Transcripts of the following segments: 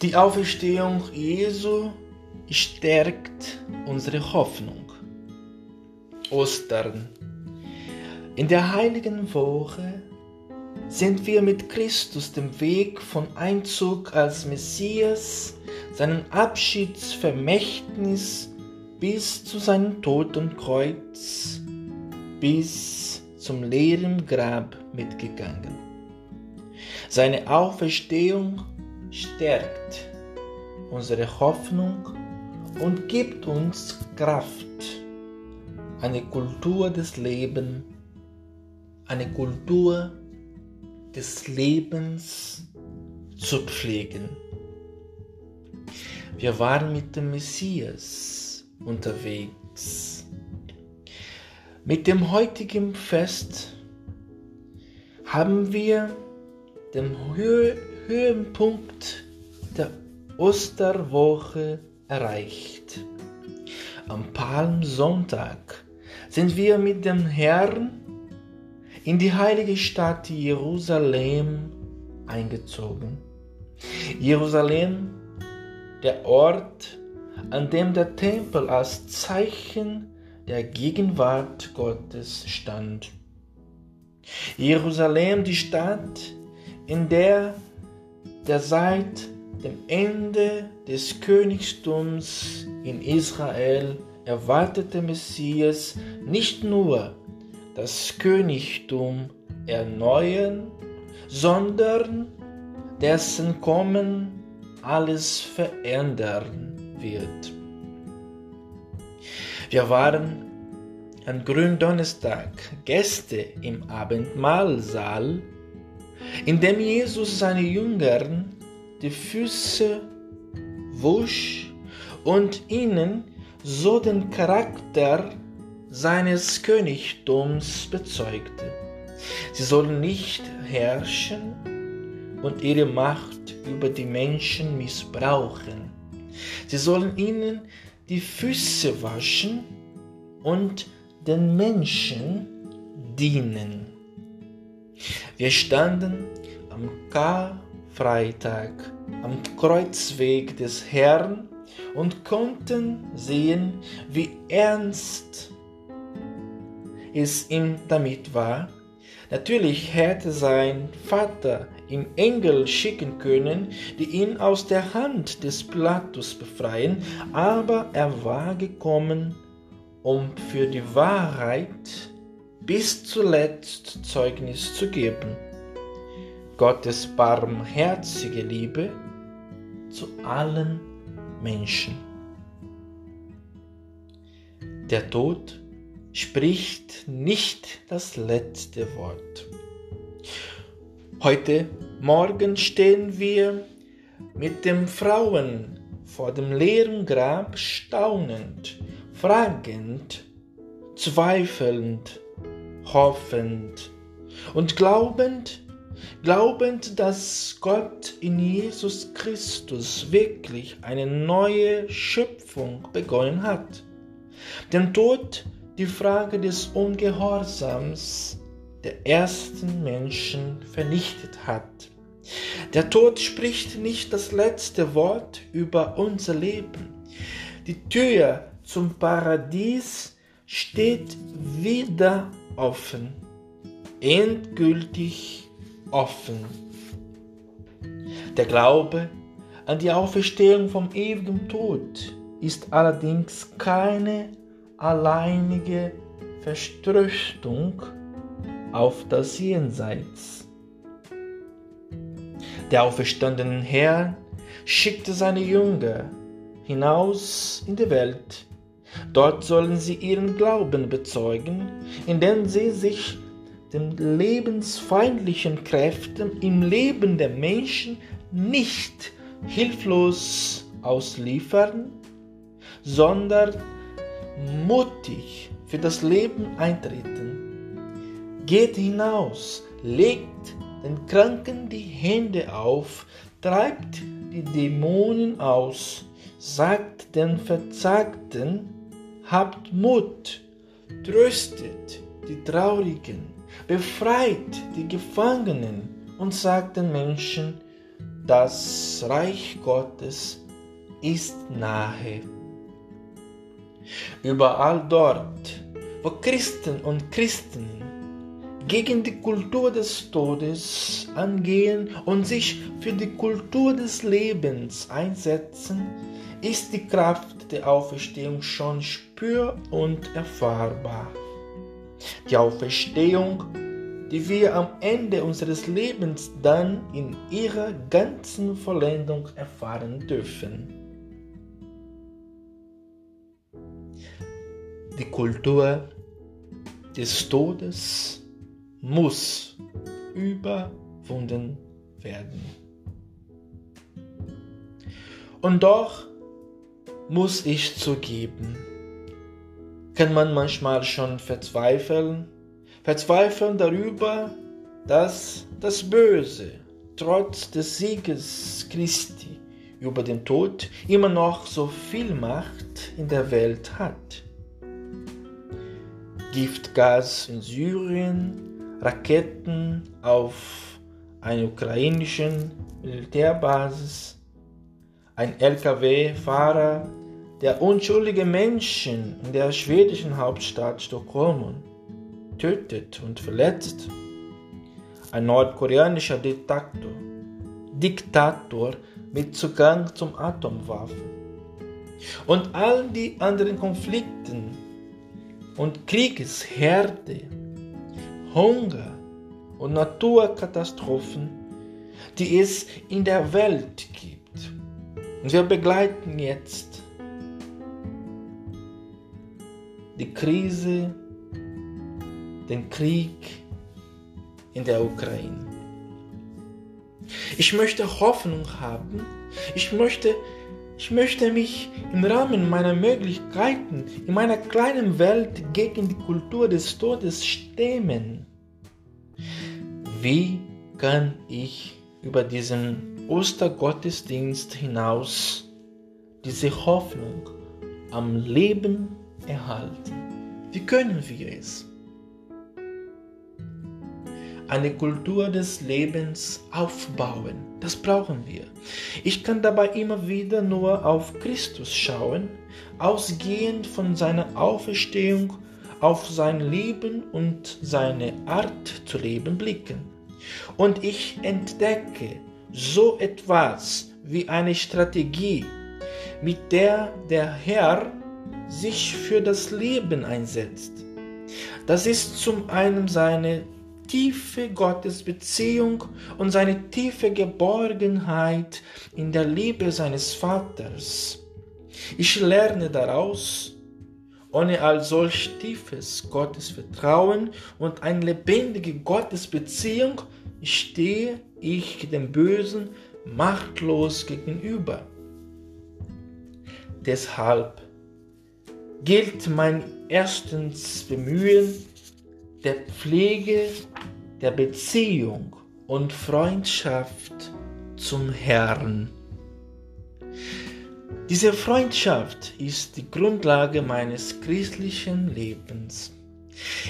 Die Auferstehung Jesu stärkt unsere Hoffnung. Ostern. In der heiligen Woche sind wir mit Christus dem Weg von Einzug als Messias, seinem Abschiedsvermächtnis bis zu seinem Tod und Kreuz, bis zum leeren Grab mitgegangen. Seine Auferstehung stärkt unsere Hoffnung und gibt uns Kraft, eine Kultur des Lebens, eine Kultur des Lebens zu pflegen. Wir waren mit dem Messias unterwegs. Mit dem heutigen Fest haben wir den Höhe Höhepunkt der Osterwoche erreicht. Am Palmsonntag sind wir mit dem Herrn in die heilige Stadt Jerusalem eingezogen. Jerusalem, der Ort, an dem der Tempel als Zeichen der Gegenwart Gottes stand. Jerusalem, die Stadt, in der der seit dem Ende des Königtums in Israel erwartete Messias nicht nur das Königtum erneuern, sondern dessen Kommen alles verändern wird. Wir waren an Gründonnerstag Gäste im Abendmahlsaal indem Jesus seine Jüngern die Füße wusch und ihnen so den Charakter seines Königtums bezeugte. Sie sollen nicht herrschen und ihre Macht über die Menschen missbrauchen. Sie sollen ihnen die Füße waschen und den Menschen dienen. Wir standen am Karfreitag am Kreuzweg des Herrn und konnten sehen, wie ernst es ihm damit war. Natürlich hätte sein Vater ihm Engel schicken können, die ihn aus der Hand des Pilatus befreien, aber er war gekommen, um für die Wahrheit bis zuletzt Zeugnis zu geben. Gottes barmherzige Liebe zu allen Menschen. Der Tod spricht nicht das letzte Wort. Heute Morgen stehen wir mit den Frauen vor dem leeren Grab staunend, fragend, zweifelnd hoffend und glaubend, glaubend, dass Gott in Jesus Christus wirklich eine neue Schöpfung begonnen hat. Den Tod die Frage des Ungehorsams der ersten Menschen vernichtet hat. Der Tod spricht nicht das letzte Wort über unser Leben. Die Tür zum Paradies steht wieder offen, endgültig offen. Der Glaube an die Auferstehung vom ewigen Tod ist allerdings keine alleinige Verströstung auf das Jenseits. Der auferstandene Herr schickte seine Jünger hinaus in die Welt, Dort sollen sie ihren Glauben bezeugen, indem sie sich den lebensfeindlichen Kräften im Leben der Menschen nicht hilflos ausliefern, sondern mutig für das Leben eintreten. Geht hinaus, legt den Kranken die Hände auf, treibt die Dämonen aus, sagt den Verzagten, Habt Mut, tröstet die Traurigen, befreit die Gefangenen und sagt den Menschen, das Reich Gottes ist nahe. Überall dort, wo Christen und Christen gegen die Kultur des Todes angehen und sich für die Kultur des Lebens einsetzen, ist die Kraft der Auferstehung schon spür- und erfahrbar. Die Auferstehung, die wir am Ende unseres Lebens dann in ihrer ganzen Vollendung erfahren dürfen. Die Kultur des Todes muss überwunden werden. Und doch muss ich zugeben, kann man manchmal schon verzweifeln, verzweifeln darüber, dass das Böse trotz des Sieges Christi über den Tod immer noch so viel Macht in der Welt hat. Giftgas in Syrien, Raketen auf einer ukrainischen Militärbasis, ein LKW-Fahrer, der unschuldige Menschen in der schwedischen Hauptstadt Stockholm tötet und verletzt. Ein nordkoreanischer Diktator, Diktator mit Zugang zum Atomwaffen. Und all die anderen Konflikten und Kriegsherde, Hunger und Naturkatastrophen, die es in der Welt gibt. Und wir begleiten jetzt die Krise, den Krieg in der Ukraine. Ich möchte Hoffnung haben. Ich möchte, ich möchte mich im Rahmen meiner Möglichkeiten in meiner kleinen Welt gegen die Kultur des Todes stemmen. Wie kann ich über diesen Ostergottesdienst hinaus diese Hoffnung am Leben erhalten? Wie können wir es? Eine Kultur des Lebens aufbauen, das brauchen wir. Ich kann dabei immer wieder nur auf Christus schauen, ausgehend von seiner Auferstehung, auf sein Leben und seine Art zu leben blicken. Und ich entdecke so etwas wie eine Strategie, mit der der Herr sich für das Leben einsetzt. Das ist zum einen seine tiefe Gottesbeziehung und seine tiefe Geborgenheit in der Liebe seines Vaters. Ich lerne daraus, ohne all solch tiefes Gottesvertrauen und eine lebendige Gottesbeziehung stehe ich dem Bösen machtlos gegenüber. Deshalb gilt mein erstens Bemühen der Pflege der Beziehung und Freundschaft zum Herrn. Diese Freundschaft ist die Grundlage meines christlichen Lebens.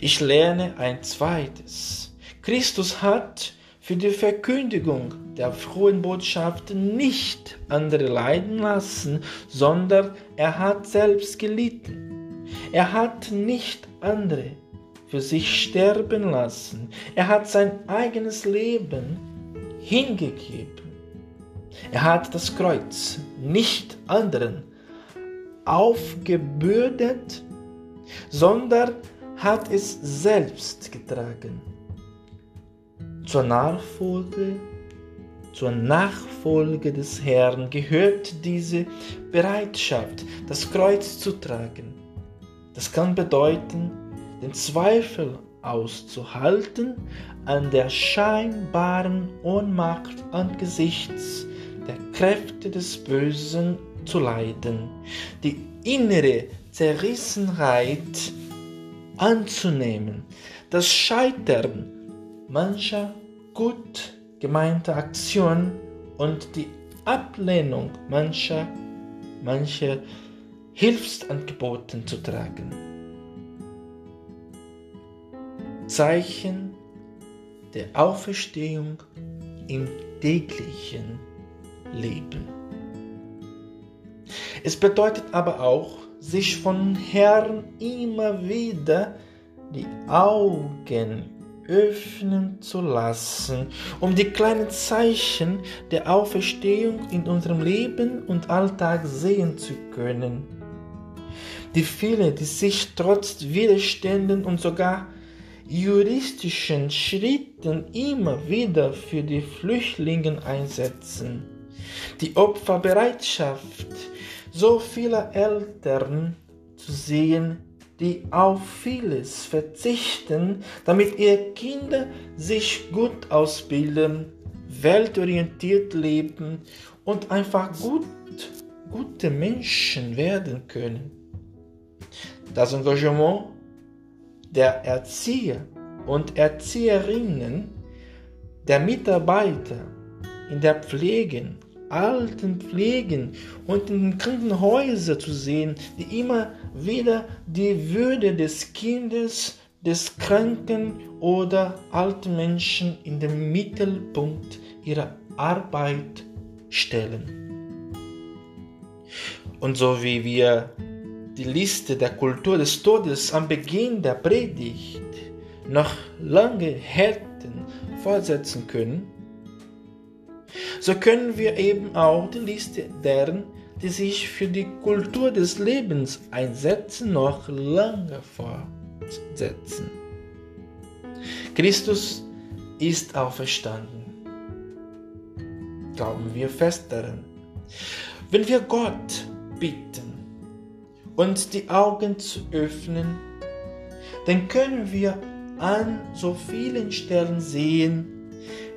Ich lerne ein zweites. Christus hat für die Verkündigung der frohen Botschaft nicht andere leiden lassen, sondern er hat selbst gelitten. Er hat nicht andere für sich sterben lassen. Er hat sein eigenes Leben hingegeben. Er hat das Kreuz nicht anderen aufgebürdet, sondern hat es selbst getragen. Zur Nachfolge, zur Nachfolge des Herrn gehört diese Bereitschaft, das Kreuz zu tragen. Das kann bedeuten, den Zweifel auszuhalten an der scheinbaren Ohnmacht angesichts der Kräfte des Bösen zu leiden, die innere Zerrissenheit anzunehmen, das Scheitern mancher gut gemeinter Aktion und die Ablehnung mancher, mancher Hilfsangeboten zu tragen. Zeichen der Auferstehung im täglichen leben. Es bedeutet aber auch, sich von Herrn immer wieder die Augen öffnen zu lassen, um die kleinen Zeichen der Auferstehung in unserem Leben und Alltag sehen zu können. Die viele, die sich trotz Widerständen und sogar juristischen Schritten immer wieder für die Flüchtlinge einsetzen. Die Opferbereitschaft so vieler Eltern zu sehen, die auf vieles verzichten, damit ihre Kinder sich gut ausbilden, weltorientiert leben und einfach gut, gute Menschen werden können. Das Engagement der Erzieher und Erzieherinnen, der Mitarbeiter in der Pflege, Altenpflegen und in Krankenhäusern zu sehen, die immer wieder die Würde des Kindes, des Kranken oder alten Menschen in den Mittelpunkt ihrer Arbeit stellen. Und so wie wir die Liste der Kultur des Todes am Beginn der Predigt noch lange hätten fortsetzen können, so können wir eben auch die Liste deren, die sich für die Kultur des Lebens einsetzen, noch lange fortsetzen. Christus ist auferstanden. Glauben wir fest daran. Wenn wir Gott bitten, uns die Augen zu öffnen, dann können wir an so vielen Stellen sehen,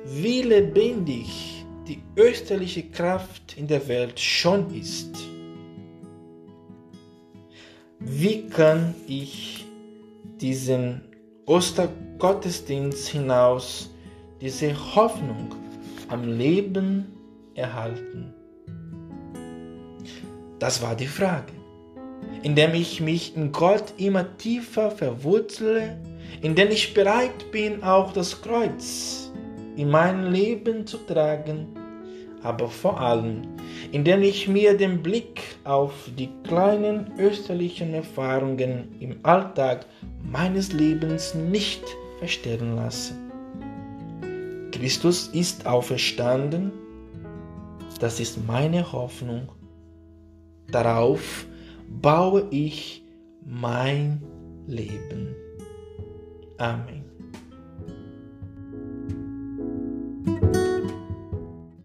wie lebendig die österliche Kraft in der Welt schon ist. Wie kann ich diesen Ostergottesdienst hinaus diese Hoffnung am Leben erhalten? Das war die Frage indem ich mich in Gott immer tiefer verwurzle, indem ich bereit bin, auch das Kreuz in mein Leben zu tragen, aber vor allem, indem ich mir den Blick auf die kleinen österlichen Erfahrungen im Alltag meines Lebens nicht verstellen lasse. Christus ist auferstanden, das ist meine Hoffnung. Darauf baue ich mein Leben. Amen.